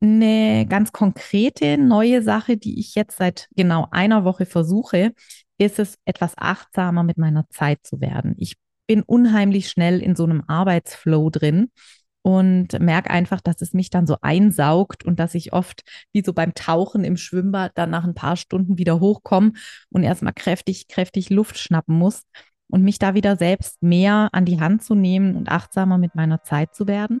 eine ganz konkrete neue Sache, die ich jetzt seit genau einer Woche versuche, ist es, etwas achtsamer mit meiner Zeit zu werden. Ich bin unheimlich schnell in so einem Arbeitsflow drin und merke einfach, dass es mich dann so einsaugt und dass ich oft wie so beim Tauchen im Schwimmbad dann nach ein paar Stunden wieder hochkomme und erstmal kräftig, kräftig Luft schnappen muss und mich da wieder selbst mehr an die Hand zu nehmen und achtsamer mit meiner Zeit zu werden.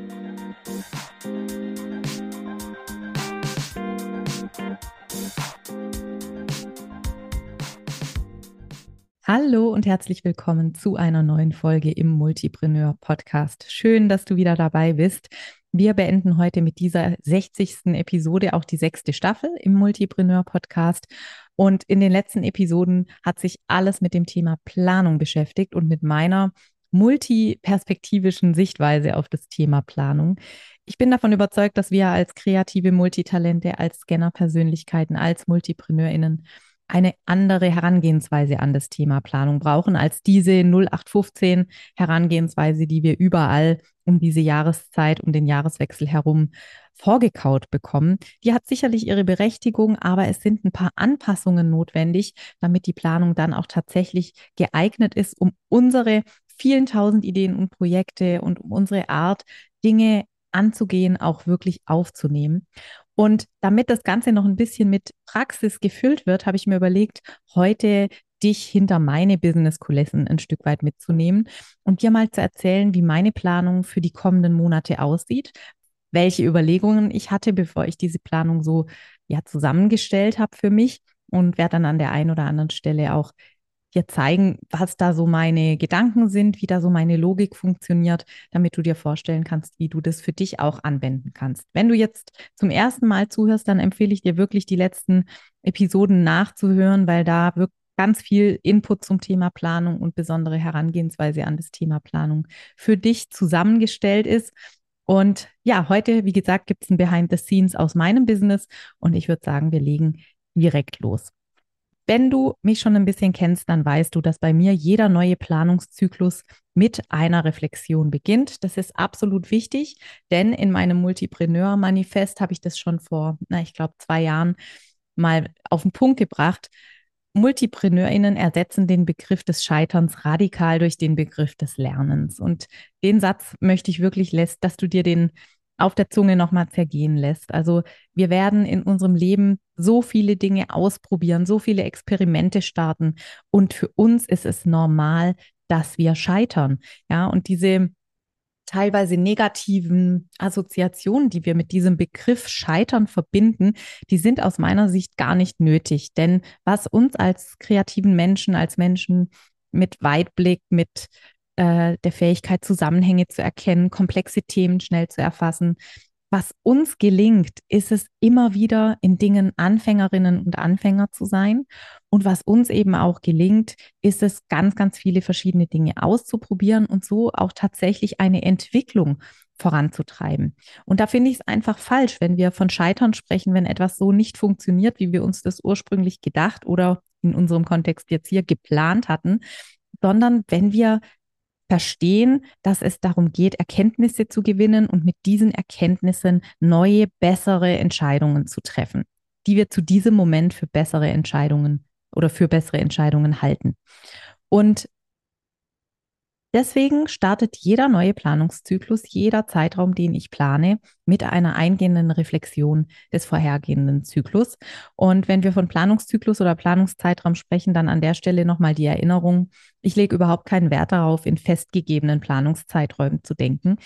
Hallo und herzlich willkommen zu einer neuen Folge im Multipreneur Podcast. Schön, dass du wieder dabei bist. Wir beenden heute mit dieser 60. Episode auch die sechste Staffel im Multipreneur Podcast. Und in den letzten Episoden hat sich alles mit dem Thema Planung beschäftigt und mit meiner multiperspektivischen Sichtweise auf das Thema Planung. Ich bin davon überzeugt, dass wir als kreative Multitalente, als Scanner-Persönlichkeiten, als MultipreneurInnen eine andere Herangehensweise an das Thema Planung brauchen als diese 0815 Herangehensweise, die wir überall um diese Jahreszeit, um den Jahreswechsel herum vorgekaut bekommen. Die hat sicherlich ihre Berechtigung, aber es sind ein paar Anpassungen notwendig, damit die Planung dann auch tatsächlich geeignet ist, um unsere vielen tausend Ideen und Projekte und um unsere Art, Dinge anzugehen, auch wirklich aufzunehmen. Und damit das Ganze noch ein bisschen mit Praxis gefüllt wird, habe ich mir überlegt, heute dich hinter meine Business-Kulissen ein Stück weit mitzunehmen und dir mal zu erzählen, wie meine Planung für die kommenden Monate aussieht, welche Überlegungen ich hatte, bevor ich diese Planung so ja zusammengestellt habe für mich und werde dann an der einen oder anderen Stelle auch dir zeigen, was da so meine Gedanken sind, wie da so meine Logik funktioniert, damit du dir vorstellen kannst, wie du das für dich auch anwenden kannst. Wenn du jetzt zum ersten Mal zuhörst, dann empfehle ich dir wirklich die letzten Episoden nachzuhören, weil da wirklich ganz viel Input zum Thema Planung und besondere Herangehensweise an das Thema Planung für dich zusammengestellt ist. Und ja, heute, wie gesagt, gibt es ein Behind the Scenes aus meinem Business und ich würde sagen, wir legen direkt los. Wenn du mich schon ein bisschen kennst, dann weißt du, dass bei mir jeder neue Planungszyklus mit einer Reflexion beginnt. Das ist absolut wichtig, denn in meinem Multipreneur-Manifest habe ich das schon vor, na, ich glaube, zwei Jahren mal auf den Punkt gebracht. MultipreneurInnen ersetzen den Begriff des Scheiterns radikal durch den Begriff des Lernens. Und den Satz möchte ich wirklich, lässt, dass du dir den auf der Zunge nochmal zergehen lässt. Also wir werden in unserem Leben so viele Dinge ausprobieren, so viele Experimente starten. Und für uns ist es normal, dass wir scheitern. Ja, und diese teilweise negativen Assoziationen, die wir mit diesem Begriff Scheitern verbinden, die sind aus meiner Sicht gar nicht nötig. Denn was uns als kreativen Menschen, als Menschen mit Weitblick, mit äh, der Fähigkeit, Zusammenhänge zu erkennen, komplexe Themen schnell zu erfassen. Was uns gelingt, ist es immer wieder in Dingen Anfängerinnen und Anfänger zu sein. Und was uns eben auch gelingt, ist es, ganz, ganz viele verschiedene Dinge auszuprobieren und so auch tatsächlich eine Entwicklung voranzutreiben. Und da finde ich es einfach falsch, wenn wir von Scheitern sprechen, wenn etwas so nicht funktioniert, wie wir uns das ursprünglich gedacht oder in unserem Kontext jetzt hier geplant hatten, sondern wenn wir verstehen, dass es darum geht, Erkenntnisse zu gewinnen und mit diesen Erkenntnissen neue, bessere Entscheidungen zu treffen, die wir zu diesem Moment für bessere Entscheidungen oder für bessere Entscheidungen halten. Und Deswegen startet jeder neue Planungszyklus, jeder Zeitraum, den ich plane, mit einer eingehenden Reflexion des vorhergehenden Zyklus. Und wenn wir von Planungszyklus oder Planungszeitraum sprechen, dann an der Stelle nochmal die Erinnerung, ich lege überhaupt keinen Wert darauf, in festgegebenen Planungszeiträumen zu denken.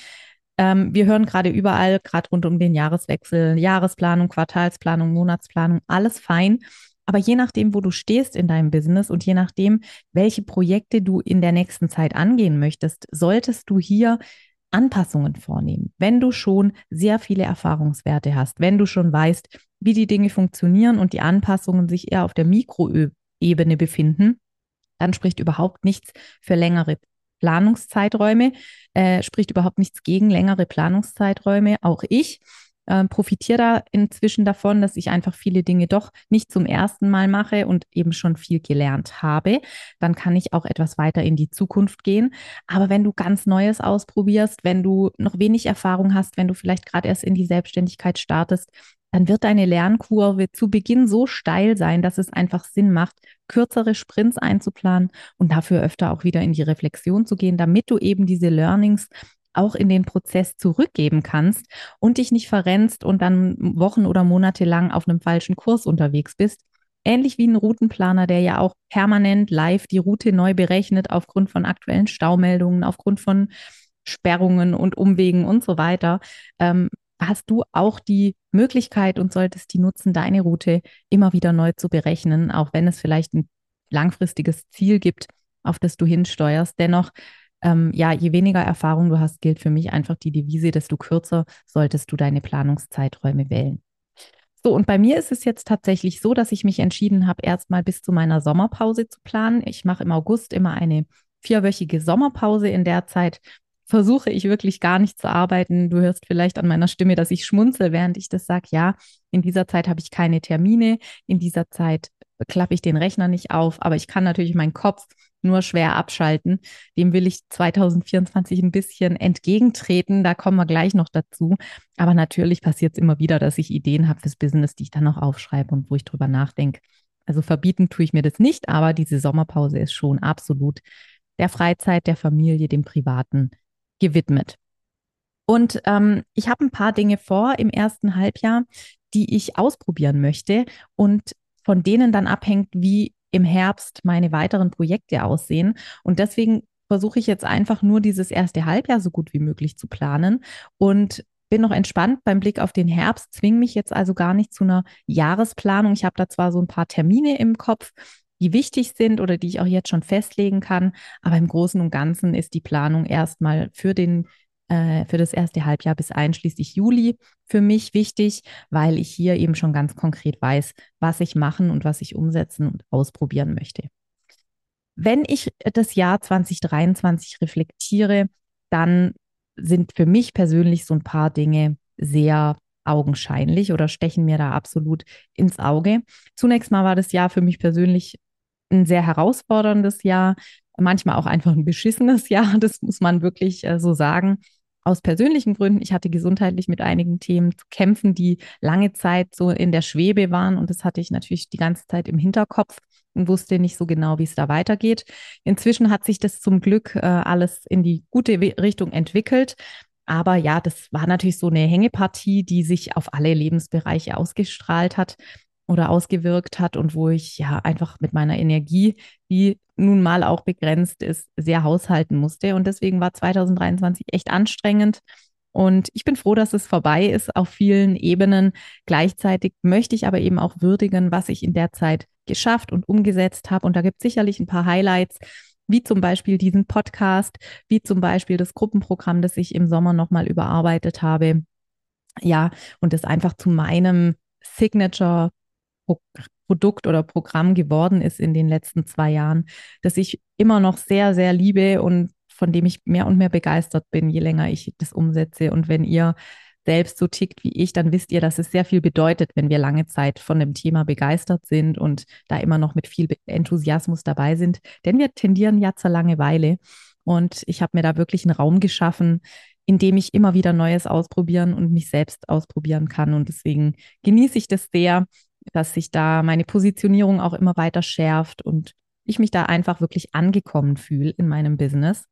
Ähm, wir hören gerade überall, gerade rund um den Jahreswechsel, Jahresplanung, Quartalsplanung, Monatsplanung, alles fein. Aber je nachdem, wo du stehst in deinem Business und je nachdem, welche Projekte du in der nächsten Zeit angehen möchtest, solltest du hier Anpassungen vornehmen. Wenn du schon sehr viele Erfahrungswerte hast, wenn du schon weißt, wie die Dinge funktionieren und die Anpassungen sich eher auf der Mikroebene befinden, dann spricht überhaupt nichts für längere Planungszeiträume, äh, spricht überhaupt nichts gegen längere Planungszeiträume. Auch ich äh, profitiere da inzwischen davon, dass ich einfach viele Dinge doch nicht zum ersten Mal mache und eben schon viel gelernt habe. Dann kann ich auch etwas weiter in die Zukunft gehen. Aber wenn du ganz Neues ausprobierst, wenn du noch wenig Erfahrung hast, wenn du vielleicht gerade erst in die Selbstständigkeit startest, dann wird deine Lernkurve zu Beginn so steil sein, dass es einfach Sinn macht, kürzere Sprints einzuplanen und dafür öfter auch wieder in die Reflexion zu gehen, damit du eben diese Learnings auch in den Prozess zurückgeben kannst und dich nicht verrennst und dann Wochen oder Monate lang auf einem falschen Kurs unterwegs bist. Ähnlich wie ein Routenplaner, der ja auch permanent live die Route neu berechnet aufgrund von aktuellen Staumeldungen, aufgrund von Sperrungen und Umwegen und so weiter, ähm, hast du auch die Möglichkeit und solltest die nutzen, deine Route immer wieder neu zu berechnen, auch wenn es vielleicht ein langfristiges Ziel gibt, auf das du hinsteuerst. Dennoch ähm, ja, je weniger Erfahrung du hast, gilt für mich einfach die Devise, desto kürzer solltest du deine Planungszeiträume wählen. So, und bei mir ist es jetzt tatsächlich so, dass ich mich entschieden habe, erstmal bis zu meiner Sommerpause zu planen. Ich mache im August immer eine vierwöchige Sommerpause. In der Zeit versuche ich wirklich gar nicht zu arbeiten. Du hörst vielleicht an meiner Stimme, dass ich schmunzel, während ich das sage. Ja, in dieser Zeit habe ich keine Termine. In dieser Zeit klappe ich den Rechner nicht auf, aber ich kann natürlich meinen Kopf nur schwer abschalten. Dem will ich 2024 ein bisschen entgegentreten. Da kommen wir gleich noch dazu. Aber natürlich passiert es immer wieder, dass ich Ideen habe fürs Business, die ich dann noch aufschreibe und wo ich drüber nachdenke. Also verbieten tue ich mir das nicht, aber diese Sommerpause ist schon absolut der Freizeit, der Familie, dem Privaten gewidmet. Und ähm, ich habe ein paar Dinge vor im ersten Halbjahr, die ich ausprobieren möchte und von denen dann abhängt, wie im Herbst meine weiteren Projekte aussehen. Und deswegen versuche ich jetzt einfach nur dieses erste Halbjahr so gut wie möglich zu planen und bin noch entspannt beim Blick auf den Herbst, zwinge mich jetzt also gar nicht zu einer Jahresplanung. Ich habe da zwar so ein paar Termine im Kopf, die wichtig sind oder die ich auch jetzt schon festlegen kann, aber im Großen und Ganzen ist die Planung erstmal für den äh, für das erste Halbjahr bis einschließlich Juli für mich wichtig, weil ich hier eben schon ganz konkret weiß, was ich machen und was ich umsetzen und ausprobieren möchte. Wenn ich das Jahr 2023 reflektiere, dann sind für mich persönlich so ein paar Dinge sehr augenscheinlich oder stechen mir da absolut ins Auge. Zunächst mal war das Jahr für mich persönlich ein sehr herausforderndes Jahr, manchmal auch einfach ein beschissenes Jahr, das muss man wirklich äh, so sagen aus persönlichen Gründen. Ich hatte gesundheitlich mit einigen Themen zu kämpfen, die lange Zeit so in der Schwebe waren. Und das hatte ich natürlich die ganze Zeit im Hinterkopf und wusste nicht so genau, wie es da weitergeht. Inzwischen hat sich das zum Glück äh, alles in die gute Richtung entwickelt. Aber ja, das war natürlich so eine Hängepartie, die sich auf alle Lebensbereiche ausgestrahlt hat oder ausgewirkt hat und wo ich ja einfach mit meiner Energie, die nun mal auch begrenzt ist, sehr haushalten musste. Und deswegen war 2023 echt anstrengend. Und ich bin froh, dass es vorbei ist auf vielen Ebenen. Gleichzeitig möchte ich aber eben auch würdigen, was ich in der Zeit geschafft und umgesetzt habe. Und da gibt es sicherlich ein paar Highlights, wie zum Beispiel diesen Podcast, wie zum Beispiel das Gruppenprogramm, das ich im Sommer nochmal überarbeitet habe. Ja, und das einfach zu meinem Signature Produkt oder Programm geworden ist in den letzten zwei Jahren, das ich immer noch sehr, sehr liebe und von dem ich mehr und mehr begeistert bin, je länger ich das umsetze. Und wenn ihr selbst so tickt wie ich, dann wisst ihr, dass es sehr viel bedeutet, wenn wir lange Zeit von dem Thema begeistert sind und da immer noch mit viel Enthusiasmus dabei sind. Denn wir tendieren ja zur Langeweile. Und ich habe mir da wirklich einen Raum geschaffen, in dem ich immer wieder Neues ausprobieren und mich selbst ausprobieren kann. Und deswegen genieße ich das sehr, dass sich da meine Positionierung auch immer weiter schärft und ich mich da einfach wirklich angekommen fühle in meinem Business.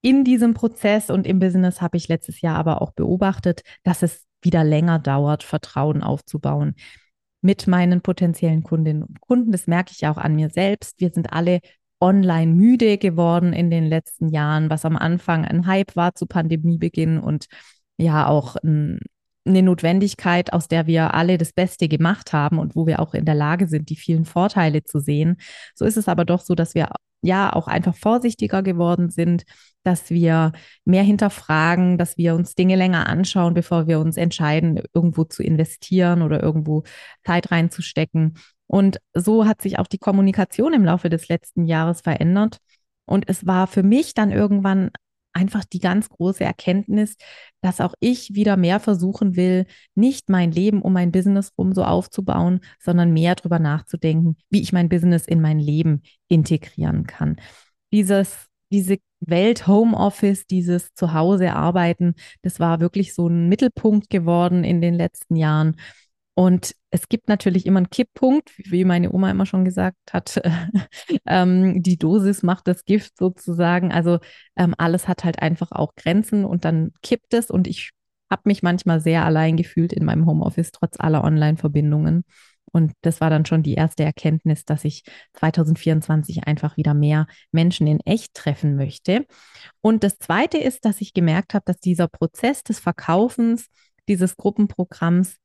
In diesem Prozess und im Business habe ich letztes Jahr aber auch beobachtet, dass es wieder länger dauert, Vertrauen aufzubauen mit meinen potenziellen Kundinnen und Kunden. Das merke ich auch an mir selbst. Wir sind alle online müde geworden in den letzten Jahren, was am Anfang ein Hype war zu Pandemiebeginn und ja auch ein eine Notwendigkeit, aus der wir alle das Beste gemacht haben und wo wir auch in der Lage sind, die vielen Vorteile zu sehen. So ist es aber doch so, dass wir ja auch einfach vorsichtiger geworden sind, dass wir mehr hinterfragen, dass wir uns Dinge länger anschauen, bevor wir uns entscheiden, irgendwo zu investieren oder irgendwo Zeit reinzustecken. Und so hat sich auch die Kommunikation im Laufe des letzten Jahres verändert. Und es war für mich dann irgendwann einfach die ganz große Erkenntnis, dass auch ich wieder mehr versuchen will, nicht mein Leben um mein Business rum so aufzubauen, sondern mehr darüber nachzudenken, wie ich mein Business in mein Leben integrieren kann. Dieses, diese Welt Homeoffice, dieses Zuhause arbeiten, das war wirklich so ein Mittelpunkt geworden in den letzten Jahren. Und es gibt natürlich immer einen Kipppunkt, wie meine Oma immer schon gesagt hat, ähm, die Dosis macht das Gift sozusagen. Also ähm, alles hat halt einfach auch Grenzen und dann kippt es und ich habe mich manchmal sehr allein gefühlt in meinem Homeoffice, trotz aller Online-Verbindungen. Und das war dann schon die erste Erkenntnis, dass ich 2024 einfach wieder mehr Menschen in echt treffen möchte. Und das Zweite ist, dass ich gemerkt habe, dass dieser Prozess des Verkaufens dieses Gruppenprogramms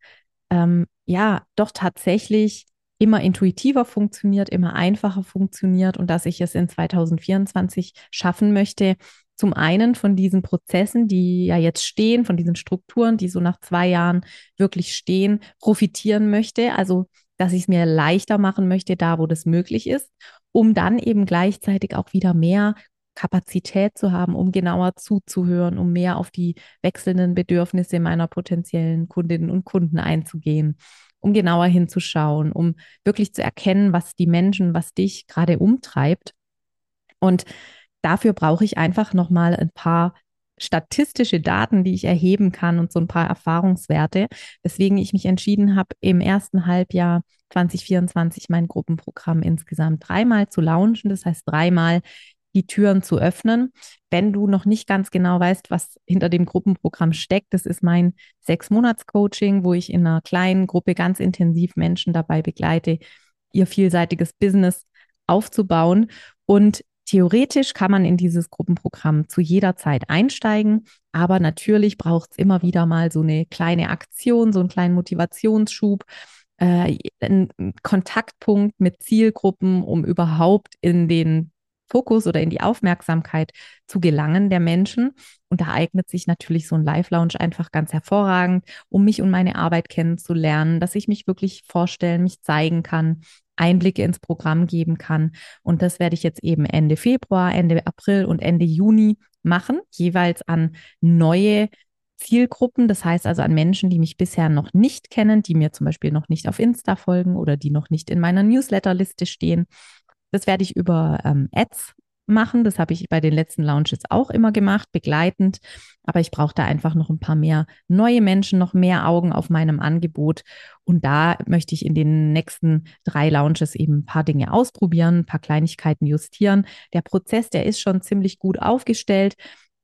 ähm, ja doch tatsächlich immer intuitiver funktioniert, immer einfacher funktioniert und dass ich es in 2024 schaffen möchte, zum einen von diesen Prozessen, die ja jetzt stehen, von diesen Strukturen, die so nach zwei Jahren wirklich stehen, profitieren möchte. Also, dass ich es mir leichter machen möchte, da wo das möglich ist, um dann eben gleichzeitig auch wieder mehr Kapazität zu haben, um genauer zuzuhören, um mehr auf die wechselnden Bedürfnisse meiner potenziellen Kundinnen und Kunden einzugehen, um genauer hinzuschauen, um wirklich zu erkennen, was die Menschen, was dich gerade umtreibt. Und dafür brauche ich einfach nochmal ein paar statistische Daten, die ich erheben kann und so ein paar Erfahrungswerte, weswegen ich mich entschieden habe, im ersten Halbjahr 2024 mein Gruppenprogramm insgesamt dreimal zu launchen. Das heißt, dreimal die Türen zu öffnen. Wenn du noch nicht ganz genau weißt, was hinter dem Gruppenprogramm steckt, das ist mein Sechs-Monats-Coaching, wo ich in einer kleinen Gruppe ganz intensiv Menschen dabei begleite, ihr vielseitiges Business aufzubauen. Und theoretisch kann man in dieses Gruppenprogramm zu jeder Zeit einsteigen, aber natürlich braucht es immer wieder mal so eine kleine Aktion, so einen kleinen Motivationsschub. Äh, einen Kontaktpunkt mit Zielgruppen, um überhaupt in den Fokus oder in die Aufmerksamkeit zu gelangen der Menschen. Und da eignet sich natürlich so ein Live-Lounge einfach ganz hervorragend, um mich und meine Arbeit kennenzulernen, dass ich mich wirklich vorstellen, mich zeigen kann, Einblicke ins Programm geben kann. Und das werde ich jetzt eben Ende Februar, Ende April und Ende Juni machen, jeweils an neue Zielgruppen, das heißt also an Menschen, die mich bisher noch nicht kennen, die mir zum Beispiel noch nicht auf Insta folgen oder die noch nicht in meiner Newsletterliste stehen. Das werde ich über ähm, Ads machen. Das habe ich bei den letzten Launches auch immer gemacht, begleitend. Aber ich brauche da einfach noch ein paar mehr neue Menschen, noch mehr Augen auf meinem Angebot. Und da möchte ich in den nächsten drei Launches eben ein paar Dinge ausprobieren, ein paar Kleinigkeiten justieren. Der Prozess, der ist schon ziemlich gut aufgestellt.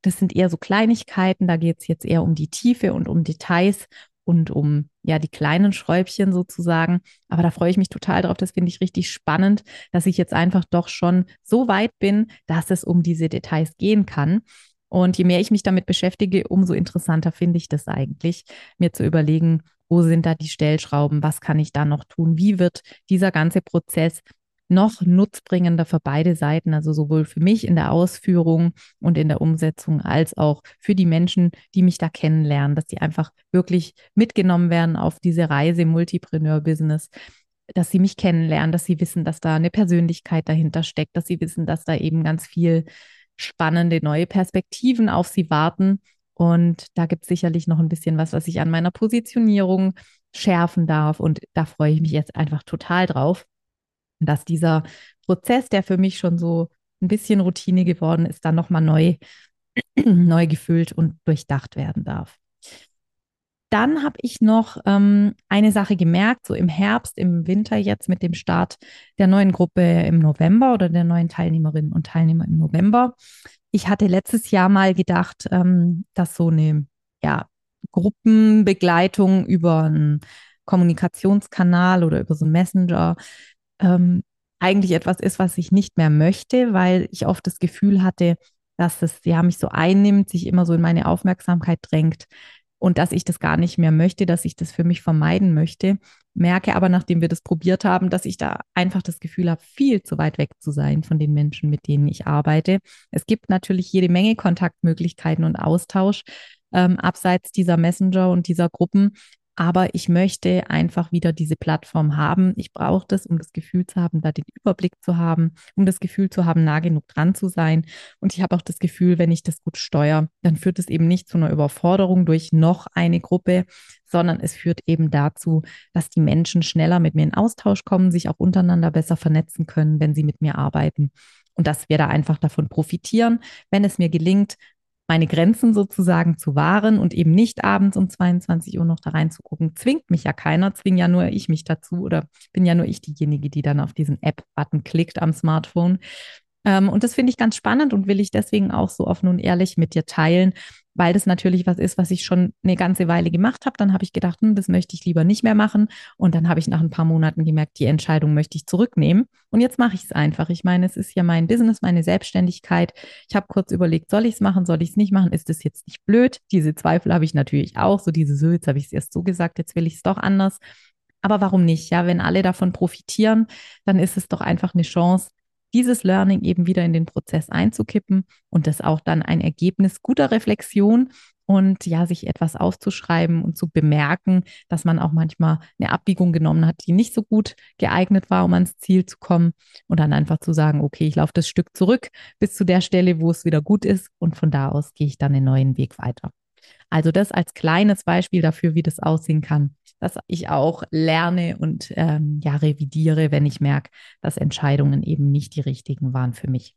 Das sind eher so Kleinigkeiten. Da geht es jetzt eher um die Tiefe und um Details und um ja die kleinen Schräubchen sozusagen. Aber da freue ich mich total drauf. Das finde ich richtig spannend, dass ich jetzt einfach doch schon so weit bin, dass es um diese Details gehen kann. Und je mehr ich mich damit beschäftige, umso interessanter finde ich das eigentlich, mir zu überlegen, wo sind da die Stellschrauben, was kann ich da noch tun, wie wird dieser ganze Prozess noch nutzbringender für beide Seiten, also sowohl für mich in der Ausführung und in der Umsetzung als auch für die Menschen, die mich da kennenlernen, dass sie einfach wirklich mitgenommen werden auf diese Reise Multipreneur-Business, dass sie mich kennenlernen, dass sie wissen, dass da eine Persönlichkeit dahinter steckt, dass sie wissen, dass da eben ganz viel spannende neue Perspektiven auf sie warten. Und da gibt es sicherlich noch ein bisschen was, was ich an meiner Positionierung schärfen darf. Und da freue ich mich jetzt einfach total drauf dass dieser Prozess, der für mich schon so ein bisschen Routine geworden ist, dann nochmal neu, neu gefüllt und durchdacht werden darf. Dann habe ich noch ähm, eine Sache gemerkt, so im Herbst, im Winter jetzt mit dem Start der neuen Gruppe im November oder der neuen Teilnehmerinnen und Teilnehmer im November. Ich hatte letztes Jahr mal gedacht, ähm, dass so eine ja, Gruppenbegleitung über einen Kommunikationskanal oder über so einen Messenger ähm, eigentlich etwas ist, was ich nicht mehr möchte, weil ich oft das Gefühl hatte, dass es ja mich so einnimmt, sich immer so in meine Aufmerksamkeit drängt und dass ich das gar nicht mehr möchte, dass ich das für mich vermeiden möchte. Merke aber, nachdem wir das probiert haben, dass ich da einfach das Gefühl habe, viel zu weit weg zu sein von den Menschen, mit denen ich arbeite. Es gibt natürlich jede Menge Kontaktmöglichkeiten und Austausch ähm, abseits dieser Messenger und dieser Gruppen. Aber ich möchte einfach wieder diese Plattform haben. Ich brauche das, um das Gefühl zu haben, da den Überblick zu haben, um das Gefühl zu haben, nah genug dran zu sein. Und ich habe auch das Gefühl, wenn ich das gut steuere, dann führt es eben nicht zu einer Überforderung durch noch eine Gruppe, sondern es führt eben dazu, dass die Menschen schneller mit mir in Austausch kommen, sich auch untereinander besser vernetzen können, wenn sie mit mir arbeiten. Und dass wir da einfach davon profitieren, wenn es mir gelingt, meine Grenzen sozusagen zu wahren und eben nicht abends um 22 Uhr noch da reinzugucken. Zwingt mich ja keiner, zwingt ja nur ich mich dazu oder bin ja nur ich diejenige, die dann auf diesen App-Button klickt am Smartphone. Ähm, und das finde ich ganz spannend und will ich deswegen auch so offen und ehrlich mit dir teilen, weil das natürlich was ist, was ich schon eine ganze Weile gemacht habe. Dann habe ich gedacht, hm, das möchte ich lieber nicht mehr machen. Und dann habe ich nach ein paar Monaten gemerkt, die Entscheidung möchte ich zurücknehmen. Und jetzt mache ich es einfach. Ich meine, es ist ja mein Business, meine Selbstständigkeit. Ich habe kurz überlegt, soll ich es machen, soll ich es nicht machen? Ist es jetzt nicht blöd? Diese Zweifel habe ich natürlich auch. So diese, so, jetzt habe ich es erst so gesagt, jetzt will ich es doch anders. Aber warum nicht? Ja, wenn alle davon profitieren, dann ist es doch einfach eine Chance, dieses Learning eben wieder in den Prozess einzukippen und das auch dann ein Ergebnis guter Reflexion und ja, sich etwas aufzuschreiben und zu bemerken, dass man auch manchmal eine Abbiegung genommen hat, die nicht so gut geeignet war, um ans Ziel zu kommen und dann einfach zu sagen, okay, ich laufe das Stück zurück bis zu der Stelle, wo es wieder gut ist und von da aus gehe ich dann den neuen Weg weiter. Also das als kleines Beispiel dafür, wie das aussehen kann, dass ich auch lerne und ähm, ja revidiere, wenn ich merke, dass Entscheidungen eben nicht die richtigen waren für mich.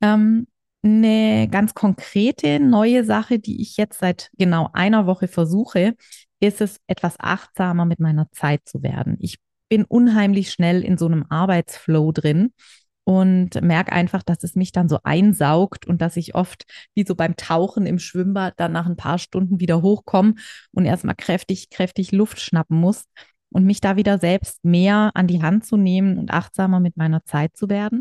Ähm, eine ganz konkrete neue Sache, die ich jetzt seit genau einer Woche versuche, ist es, etwas achtsamer mit meiner Zeit zu werden. Ich bin unheimlich schnell in so einem Arbeitsflow drin und merke einfach, dass es mich dann so einsaugt und dass ich oft wie so beim Tauchen im Schwimmbad dann nach ein paar Stunden wieder hochkomme und erstmal kräftig, kräftig Luft schnappen muss und mich da wieder selbst mehr an die Hand zu nehmen und achtsamer mit meiner Zeit zu werden.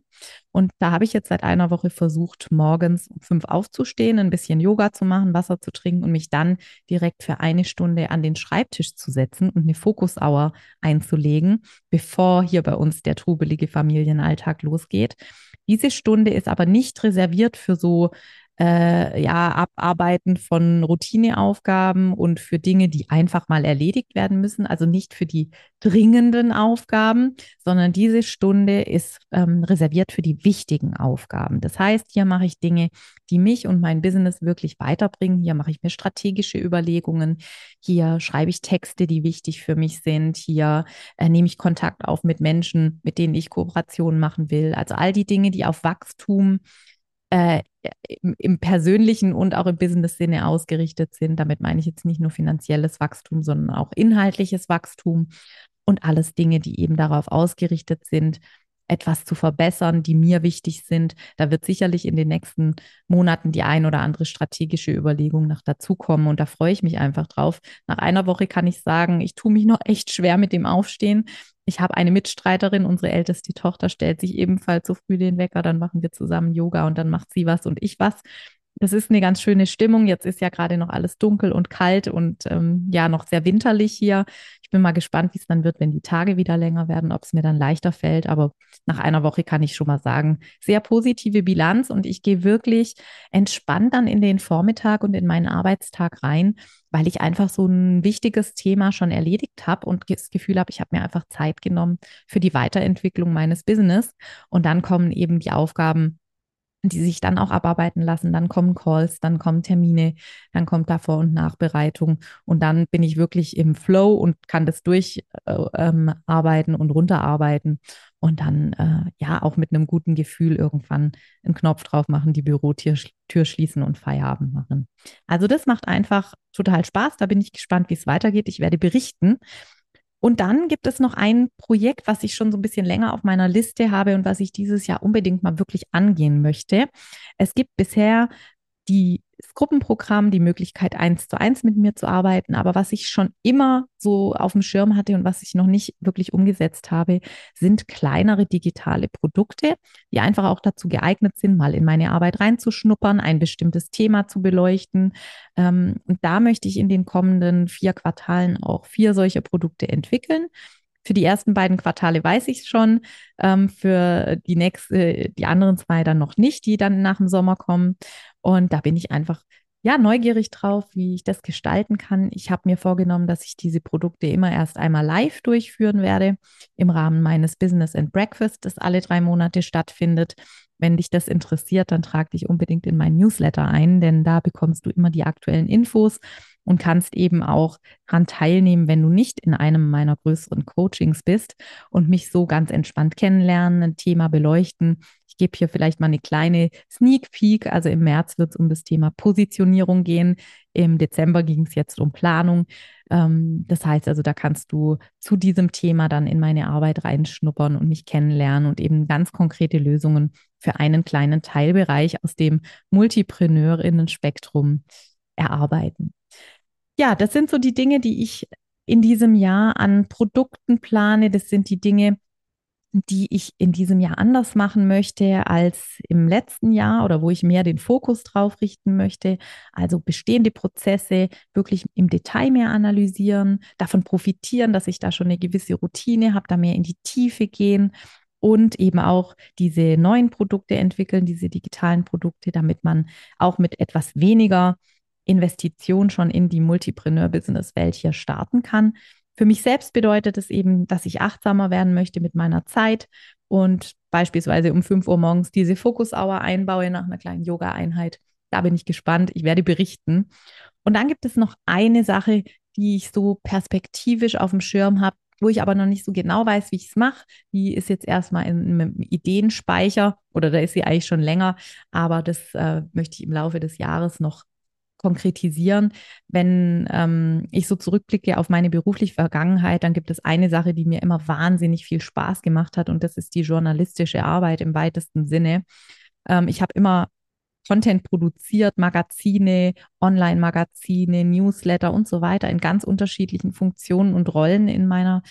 Und da habe ich jetzt seit einer Woche versucht, morgens um fünf aufzustehen, ein bisschen Yoga zu machen, Wasser zu trinken und mich dann direkt für eine Stunde an den Schreibtisch zu setzen und eine Fokusauer einzulegen, bevor hier bei uns der trubelige Familienalltag losgeht. Diese Stunde ist aber nicht reserviert für so äh, ja, Abarbeiten von Routineaufgaben und für Dinge, die einfach mal erledigt werden müssen. Also nicht für die dringenden Aufgaben, sondern diese Stunde ist ähm, reserviert für die wichtigen Aufgaben. Das heißt, hier mache ich Dinge, die mich und mein Business wirklich weiterbringen. Hier mache ich mir strategische Überlegungen. Hier schreibe ich Texte, die wichtig für mich sind. Hier äh, nehme ich Kontakt auf mit Menschen, mit denen ich Kooperationen machen will. Also all die Dinge, die auf Wachstum äh, im, im, persönlichen und auch im Business-Sinne ausgerichtet sind. Damit meine ich jetzt nicht nur finanzielles Wachstum, sondern auch inhaltliches Wachstum und alles Dinge, die eben darauf ausgerichtet sind, etwas zu verbessern, die mir wichtig sind. Da wird sicherlich in den nächsten Monaten die ein oder andere strategische Überlegung noch dazukommen und da freue ich mich einfach drauf. Nach einer Woche kann ich sagen, ich tue mich noch echt schwer mit dem Aufstehen. Ich habe eine Mitstreiterin, unsere älteste Tochter stellt sich ebenfalls so früh den Wecker, dann machen wir zusammen Yoga und dann macht sie was und ich was. Das ist eine ganz schöne Stimmung. Jetzt ist ja gerade noch alles dunkel und kalt und ähm, ja noch sehr winterlich hier. Ich bin mal gespannt, wie es dann wird, wenn die Tage wieder länger werden, ob es mir dann leichter fällt. Aber nach einer Woche kann ich schon mal sagen, sehr positive Bilanz und ich gehe wirklich entspannt dann in den Vormittag und in meinen Arbeitstag rein, weil ich einfach so ein wichtiges Thema schon erledigt habe und das Gefühl habe, ich habe mir einfach Zeit genommen für die Weiterentwicklung meines Business. Und dann kommen eben die Aufgaben die sich dann auch abarbeiten lassen. Dann kommen Calls, dann kommen Termine, dann kommt Davor- und Nachbereitung und dann bin ich wirklich im Flow und kann das durcharbeiten äh, ähm, und runterarbeiten und dann äh, ja auch mit einem guten Gefühl irgendwann einen Knopf drauf machen, die Bürotür Tür schließen und Feierabend machen. Also das macht einfach total Spaß. Da bin ich gespannt, wie es weitergeht. Ich werde berichten. Und dann gibt es noch ein Projekt, was ich schon so ein bisschen länger auf meiner Liste habe und was ich dieses Jahr unbedingt mal wirklich angehen möchte. Es gibt bisher die Gruppenprogramm, die Möglichkeit, eins zu eins mit mir zu arbeiten. Aber was ich schon immer so auf dem Schirm hatte und was ich noch nicht wirklich umgesetzt habe, sind kleinere digitale Produkte, die einfach auch dazu geeignet sind, mal in meine Arbeit reinzuschnuppern, ein bestimmtes Thema zu beleuchten. Ähm, und da möchte ich in den kommenden vier Quartalen auch vier solche Produkte entwickeln. Für die ersten beiden Quartale weiß ich es schon. Ähm, für die nächste, die anderen zwei dann noch nicht, die dann nach dem Sommer kommen. Und da bin ich einfach ja, neugierig drauf, wie ich das gestalten kann. Ich habe mir vorgenommen, dass ich diese Produkte immer erst einmal live durchführen werde im Rahmen meines Business and Breakfast, das alle drei Monate stattfindet. Wenn dich das interessiert, dann trag dich unbedingt in mein Newsletter ein, denn da bekommst du immer die aktuellen Infos und kannst eben auch daran teilnehmen, wenn du nicht in einem meiner größeren Coachings bist und mich so ganz entspannt kennenlernen, ein Thema beleuchten. Ich gebe hier vielleicht mal eine kleine Sneak Peek. Also im März wird es um das Thema Positionierung gehen. Im Dezember ging es jetzt um Planung. Ähm, das heißt also, da kannst du zu diesem Thema dann in meine Arbeit reinschnuppern und mich kennenlernen und eben ganz konkrete Lösungen für einen kleinen Teilbereich aus dem Multipreneurinnen-Spektrum erarbeiten. Ja, das sind so die Dinge, die ich in diesem Jahr an Produkten plane. Das sind die Dinge, die ich in diesem Jahr anders machen möchte als im letzten Jahr oder wo ich mehr den Fokus drauf richten möchte. Also bestehende Prozesse wirklich im Detail mehr analysieren, davon profitieren, dass ich da schon eine gewisse Routine habe, da mehr in die Tiefe gehen und eben auch diese neuen Produkte entwickeln, diese digitalen Produkte, damit man auch mit etwas weniger Investition schon in die Multipreneur-Business-Welt hier starten kann. Für mich selbst bedeutet es eben, dass ich achtsamer werden möchte mit meiner Zeit und beispielsweise um 5 Uhr morgens diese Focus-Hour einbaue nach einer kleinen Yoga-Einheit. Da bin ich gespannt. Ich werde berichten. Und dann gibt es noch eine Sache, die ich so perspektivisch auf dem Schirm habe, wo ich aber noch nicht so genau weiß, wie ich es mache. Die ist jetzt erstmal in einem Ideenspeicher oder da ist sie eigentlich schon länger, aber das äh, möchte ich im Laufe des Jahres noch konkretisieren. Wenn ähm, ich so zurückblicke auf meine berufliche Vergangenheit, dann gibt es eine Sache, die mir immer wahnsinnig viel Spaß gemacht hat und das ist die journalistische Arbeit im weitesten Sinne. Ähm, ich habe immer Content produziert, Magazine, Online-Magazine, Newsletter und so weiter in ganz unterschiedlichen Funktionen und Rollen in meiner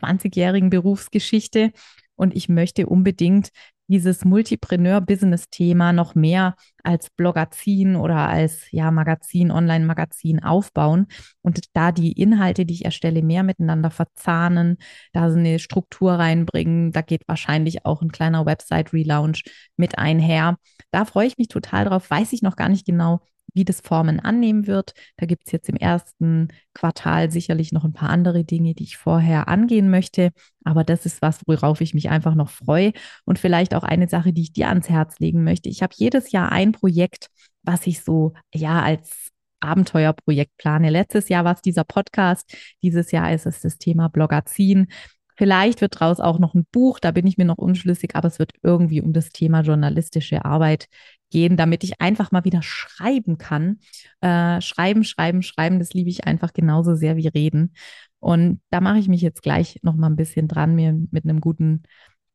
20-jährigen Berufsgeschichte. Und ich möchte unbedingt dieses Multipreneur-Business-Thema noch mehr als Blogazin oder als ja, Magazin, Online-Magazin aufbauen und da die Inhalte, die ich erstelle, mehr miteinander verzahnen, da so eine Struktur reinbringen. Da geht wahrscheinlich auch ein kleiner Website-Relaunch mit einher. Da freue ich mich total drauf, weiß ich noch gar nicht genau, wie das Formen annehmen wird. Da gibt es jetzt im ersten Quartal sicherlich noch ein paar andere Dinge, die ich vorher angehen möchte. Aber das ist was, worauf ich mich einfach noch freue. Und vielleicht auch eine Sache, die ich dir ans Herz legen möchte. Ich habe jedes Jahr ein Projekt, was ich so, ja, als Abenteuerprojekt plane. Letztes Jahr war es dieser Podcast. Dieses Jahr ist es das Thema Blogazin. Vielleicht wird daraus auch noch ein Buch, da bin ich mir noch unschlüssig, aber es wird irgendwie um das Thema journalistische Arbeit gehen, damit ich einfach mal wieder schreiben kann. Äh, schreiben, schreiben, schreiben, das liebe ich einfach genauso sehr wie reden. Und da mache ich mich jetzt gleich noch mal ein bisschen dran, mir mit einem guten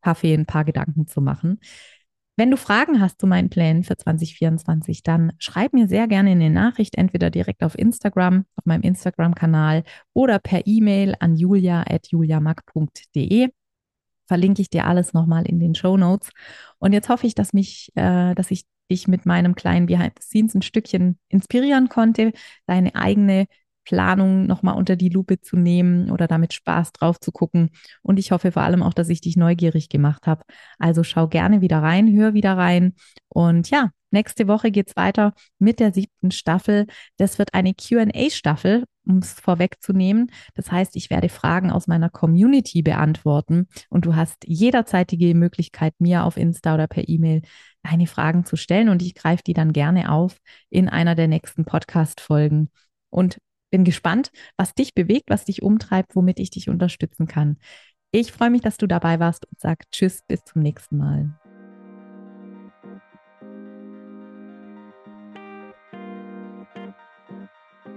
Kaffee ein paar Gedanken zu machen. Wenn du Fragen hast zu meinen Plänen für 2024, dann schreib mir sehr gerne eine Nachricht, entweder direkt auf Instagram, auf meinem Instagram-Kanal oder per E-Mail an julia.juliamack.de. Verlinke ich dir alles nochmal in den Show Notes. Und jetzt hoffe ich, dass mich, äh, dass ich dich mit meinem kleinen Behind the Scenes ein Stückchen inspirieren konnte, deine eigene Planung nochmal unter die Lupe zu nehmen oder damit Spaß drauf zu gucken. Und ich hoffe vor allem auch, dass ich dich neugierig gemacht habe. Also schau gerne wieder rein, hör wieder rein. Und ja, nächste Woche geht es weiter mit der siebten Staffel. Das wird eine QA-Staffel, um es vorwegzunehmen. Das heißt, ich werde Fragen aus meiner Community beantworten und du hast jederzeit die Möglichkeit, mir auf Insta oder per E-Mail deine Fragen zu stellen und ich greife die dann gerne auf in einer der nächsten Podcast-Folgen. Und bin gespannt, was dich bewegt, was dich umtreibt, womit ich dich unterstützen kann. Ich freue mich, dass du dabei warst und sage Tschüss, bis zum nächsten Mal.